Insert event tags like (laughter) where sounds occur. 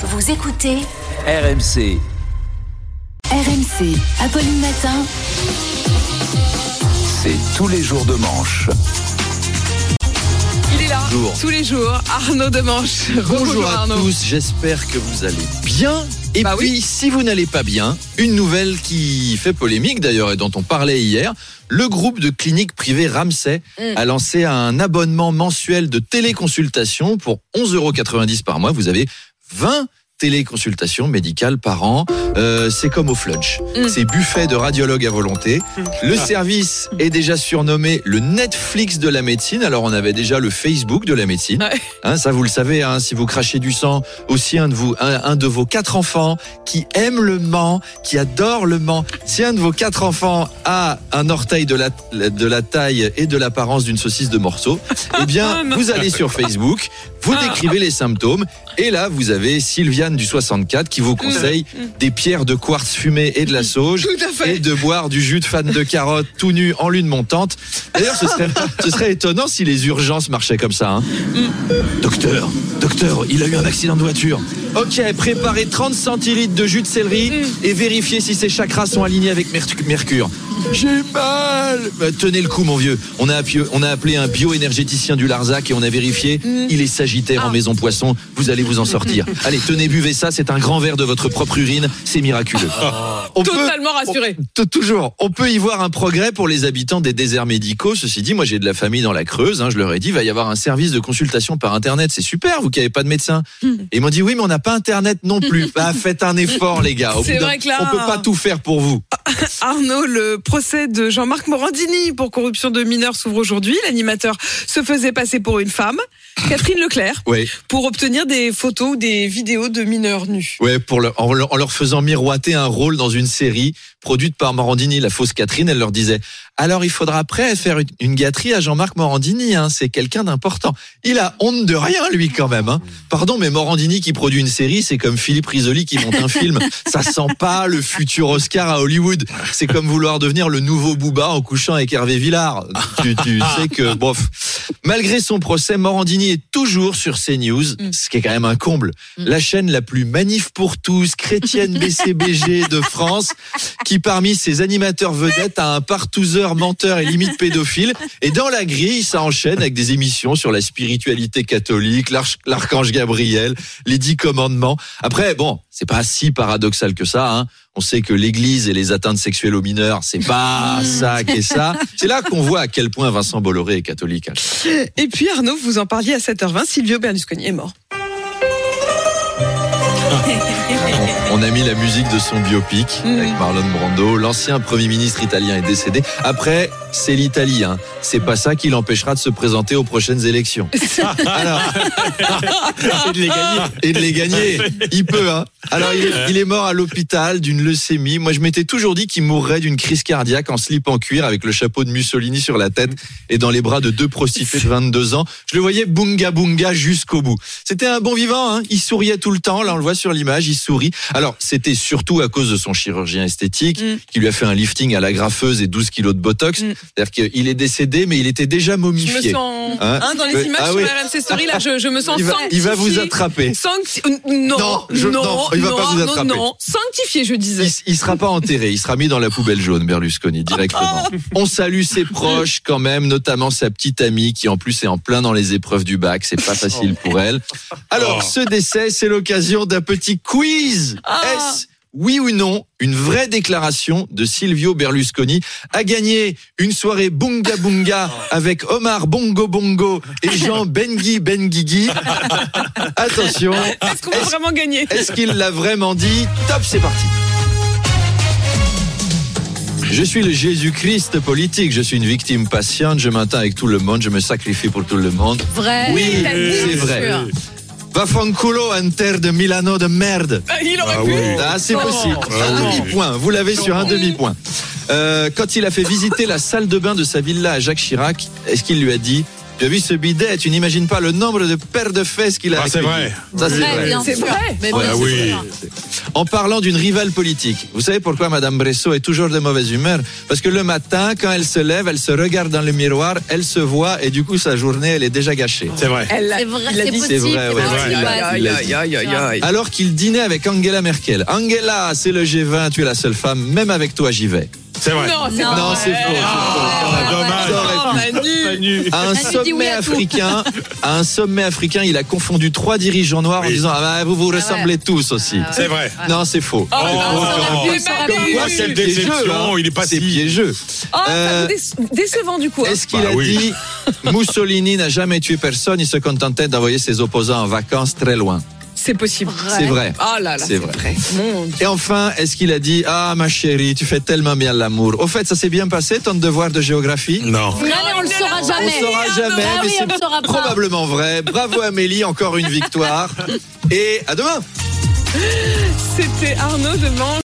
Vous écoutez RMC. RMC. Apolline Matin. C'est tous les jours de manche. Il est là, Bonjour. tous les jours, Arnaud Demanche. (laughs) Bonjour à Arnaud. tous, j'espère que vous allez bien. Et Bah puis, oui. si vous n'allez pas bien, une nouvelle qui fait polémique d'ailleurs et dont on parlait hier, le groupe de cliniques privées Ramsay Mm. a lancé un abonnement mensuel de téléconsultation pour 11,90 euros par mois. Vous avez 20 téléconsultations médicales par an. Euh, c'est comme au flunch. Mm. C'est buffet de radiologues à volonté. Le service est déjà surnommé le Netflix de la médecine. Alors on avait déjà le Facebook de la médecine. Ouais. Hein, ça vous le savez, hein, si vous crachez du sang, aussi un de vous, un, un de vos quatre enfants qui aime le Mans, qui adore le Mans. Si un de vos quatre enfants a un orteil de la, de la taille et de l'apparence d'une saucisse de morceau, eh bien, (laughs) Non. vous allez sur Facebook, vous décrivez les symptômes, et là, vous avez Sylviane du 64 qui vous conseille des pierres de quartz fumé et de la sauge. À fait. Et de boire du jus de fan de carotte tout nu en lune montante. D'ailleurs, ce serait, ce serait étonnant si les urgences marchaient comme ça. hein. Docteur, docteur, il a eu un accident de voiture. Ok, préparez 30 centilitres de jus de céleri et vérifiez si ses chakras sont alignés avec Mer- Mercure. J'ai mal Bah, Tenez le coup, mon vieux. On a, appuyé- on a appelé un bioénergéticien du Larzac et on a vérifié. Il est sagittaire en maison poisson. Vous allez vous en sortir. (laughs) Allez, tenez, buvez ça. C'est un grand verre de votre propre urine. C'est miraculeux. On peut- Totalement rassuré. Toujours. On peut y voir un progrès pour les habitants des déserts médicaux. Ceci dit, moi j'ai de la famille dans la Creuse. hein, je leur ai dit, il va y avoir un service de consultation par Internet. C'est super, vous qui n'avez pas de médecin. Hmm. Et ils m'ont dit, oui, mais on n'a pas Internet non plus. (laughs) Bah, faites un effort, les gars. Au bout vrai que là- On peut pas tout faire pour vous. Arnaud, le procès de Jean-Marc Morandini pour corruption de mineurs s'ouvre aujourd'hui. L'animateur se faisait passer pour une femme, Catherine Leclerc, pour obtenir des photos ou des vidéos de mineurs nus. ouais, pour leur- en, leur, en leur faisant miroiter un rôle dans une série produite par Morandini, la fausse Catherine, elle leur disait alors il faudra après faire une, une gâterie à Jean-Marc Morandini, hein, c'est quelqu'un d'important. Il a honte de rien lui quand même. Hein. Pardon, mais Morandini qui produit une série, c'est comme Philippe Risoli qui monte un (laughs) film. Ça sent pas le futur Oscar à Hollywood. C'est comme vouloir devenir le nouveau Booba en couchant avec Hervé Villard. Tu, tu (laughs) sais que, bof. Malgré son procès, Morandini est toujours sur CNews, ce qui est quand même un comble. La chaîne la plus manif pour tous, chrétienne BCBG de France, qui parmi ses animateurs vedettes a un partouzeur, menteur et limite pédophile. Et dans la grille, ça enchaîne avec des émissions sur la spiritualité catholique, l'arch- l'archange Gabriel, les dix commandements. Après, bon, c'est pas si paradoxal que ça. Hein. On sait que l'Église et les atteintes sexuelles aux mineurs, c'est pas (laughs) ça qui est ça. C'est là qu'on voit à quel point Vincent Bolloré est catholique. hein. Et puis Arnaud, vous en parliez à 7h20, Silvio Berlusconi est mort. (laughs) On a mis la musique de son biopic avec Marlon Brando. L'ancien Premier ministre italien est décédé. Après, c'est l'Italie. Hein. C'est pas ça qui l'empêchera de se présenter aux prochaines élections. (laughs) (laughs) Alors, et de les gagner. (laughs) et de les gagner. Il peut. Hein. Alors, il est, il est mort à l'hôpital d'une leucémie. Moi, je m'étais toujours dit qu'il mourrait d'une crise cardiaque en slip en cuir avec le chapeau de Mussolini sur la tête et dans les bras de deux prostituées de 22 ans. Je le voyais bunga bunga jusqu'au bout. C'était un bon vivant. Hein. Il souriait tout le temps. Là, on le voit sur l'image. Il sourit. Alors, c'était surtout à cause de son chirurgien esthétique Mm. qui lui a fait un lifting à la graffeuse et 12 kilos de botox. Mm. C'est-à-dire qu'il est décédé, mais il était déjà Je me momifié. sens, Hein hein, dans les Ouais. images Ah sur oui. RMC Story, là, je, je me sens Il va, il va vous attraper. Sancti- euh, Non, Non, je- non, il va non, pas vous non, attraper. non, sanctifié, je disais. Il, il sera pas enterré, il sera mis dans la poubelle jaune, Berlusconi, directement. (laughs) On salue ses proches quand même, notamment sa petite amie qui en plus est en plein dans les épreuves du bac, c'est pas facile pour elle. Alors, ce décès, c'est l'occasion d'un petit quiz. Ah. Est-ce oui ou non, une vraie déclaration de Silvio Berlusconi a gagné une soirée bunga bunga (laughs) avec Omar Bongo Bongo et Jean Bengui Benguigui. (laughs) Attention, Est-ce qu'on va vraiment gagner? est-ce qu'il l'a vraiment dit? Top, c'est parti. Je suis le Jésus-Christ politique, je suis une victime patiente, je m'attends avec tout le monde, je me sacrifie pour tout le monde. Vrai. Oui, c'est vrai. sûr. Vafanculo Inter de Milano de merde. Ah, Il aurait Ah pu. oui. Ah, c'est Oh. possible. Ah un oui. demi-point. Vous l'avez sur un demi-point. Euh, quand il a fait visiter la salle de bain de sa villa à Jacques Chirac, est-ce qu'il lui a dit Tu as vu ce bidet Tu n'imagines pas le nombre de paires de fesses qu'il a Ah, c'est vrai. Ça, c'est vrai. C'est vrai. Mais Ouais, ah oui. En parlant d'une rivale politique, vous savez pourquoi Madame Bressot est toujours de mauvaise humeur? Parce que le matin, quand elle se lève, elle se regarde dans le miroir, elle se voit et du coup sa journée, elle est déjà gâchée. C'est vrai. C'est vrai, c'est dit- possible. c'est vrai, vrai. aïe. Alors qu'il dînait avec Angela Merkel. Angela, c'est le G20, tu es la seule femme, même avec toi j'y vais. C'est vrai. Non, c'est faux. Ah, dommage. À un oui sommet africain, à un sommet africain, il a confondu trois dirigeants noirs en disant ah bah, vous vous ressemblez tous aussi. C'est vrai. Non, c'est faux. Oh, quelle c'est piégeux, déception, il est pas piégeux. Oh, Euh, décevant du coup. hein. Est-ce qu'il Bah a dit (laughs) Mussolini n'a jamais tué personne, il se contentait d'envoyer ses opposants en vacances très loin C'est possible. C'est vrai. Oh là là, C'est vrai. Et enfin, est-ce qu'il a dit Ah ma chérie, tu fais tellement bien l'amour Au fait, ça s'est bien passé ton devoir de géographie? Non. Allez, on le saura On jamais. saura jamais, Ah mais oui, on le c'est saura pas. probablement vrai. Bravo Amélie, encore une victoire. Et à demain C'était Arnaud devant